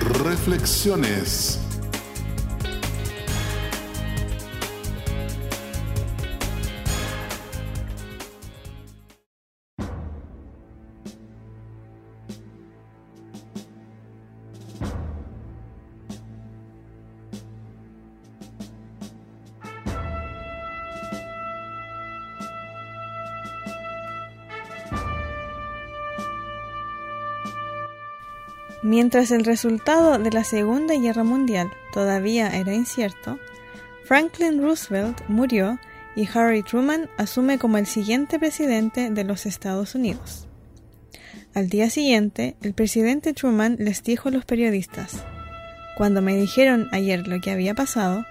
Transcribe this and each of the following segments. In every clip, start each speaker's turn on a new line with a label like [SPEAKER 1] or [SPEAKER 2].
[SPEAKER 1] Reflexiones.
[SPEAKER 2] Mientras el resultado de la Segunda Guerra Mundial todavía era incierto, Franklin Roosevelt murió y Harry Truman asume como el siguiente presidente de los Estados Unidos. Al día siguiente, el presidente Truman les dijo a los periodistas, Cuando me dijeron ayer lo que había pasado,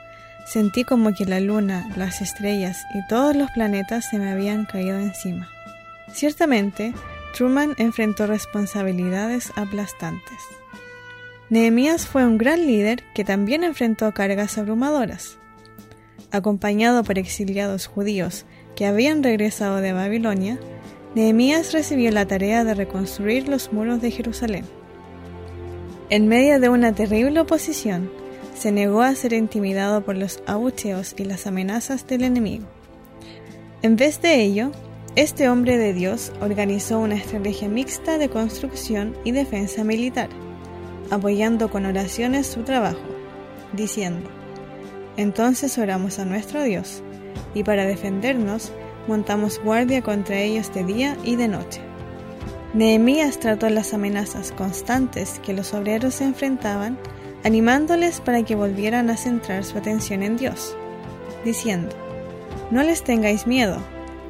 [SPEAKER 2] sentí como que la luna, las estrellas y todos los planetas se me habían caído encima. Ciertamente, Truman enfrentó responsabilidades aplastantes. Nehemías fue un gran líder que también enfrentó cargas abrumadoras. Acompañado por exiliados judíos que habían regresado de Babilonia, Nehemías recibió la tarea de reconstruir los muros de Jerusalén. En medio de una terrible oposición, se negó a ser intimidado por los abucheos y las amenazas del enemigo. En vez de ello, este hombre de Dios organizó una estrategia mixta de construcción y defensa militar, apoyando con oraciones su trabajo, diciendo, Entonces oramos a nuestro Dios, y para defendernos montamos guardia contra ellos de día y de noche. Nehemías trató las amenazas constantes que los obreros se enfrentaban, animándoles para que volvieran a centrar su atención en Dios, diciendo, No les tengáis miedo,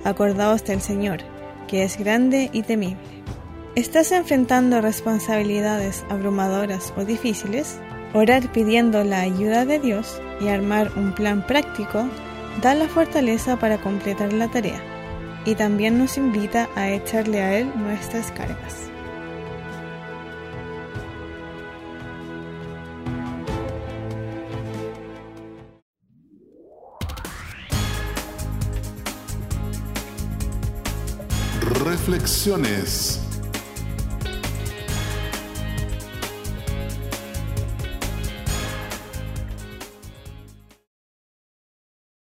[SPEAKER 2] acordaos del Señor, que es grande y temible. ¿Estás enfrentando responsabilidades abrumadoras o difíciles? Orar pidiendo la ayuda de Dios y armar un plan práctico da la fortaleza para completar la tarea y también nos invita a echarle a Él nuestras cargas.
[SPEAKER 1] Reflexiones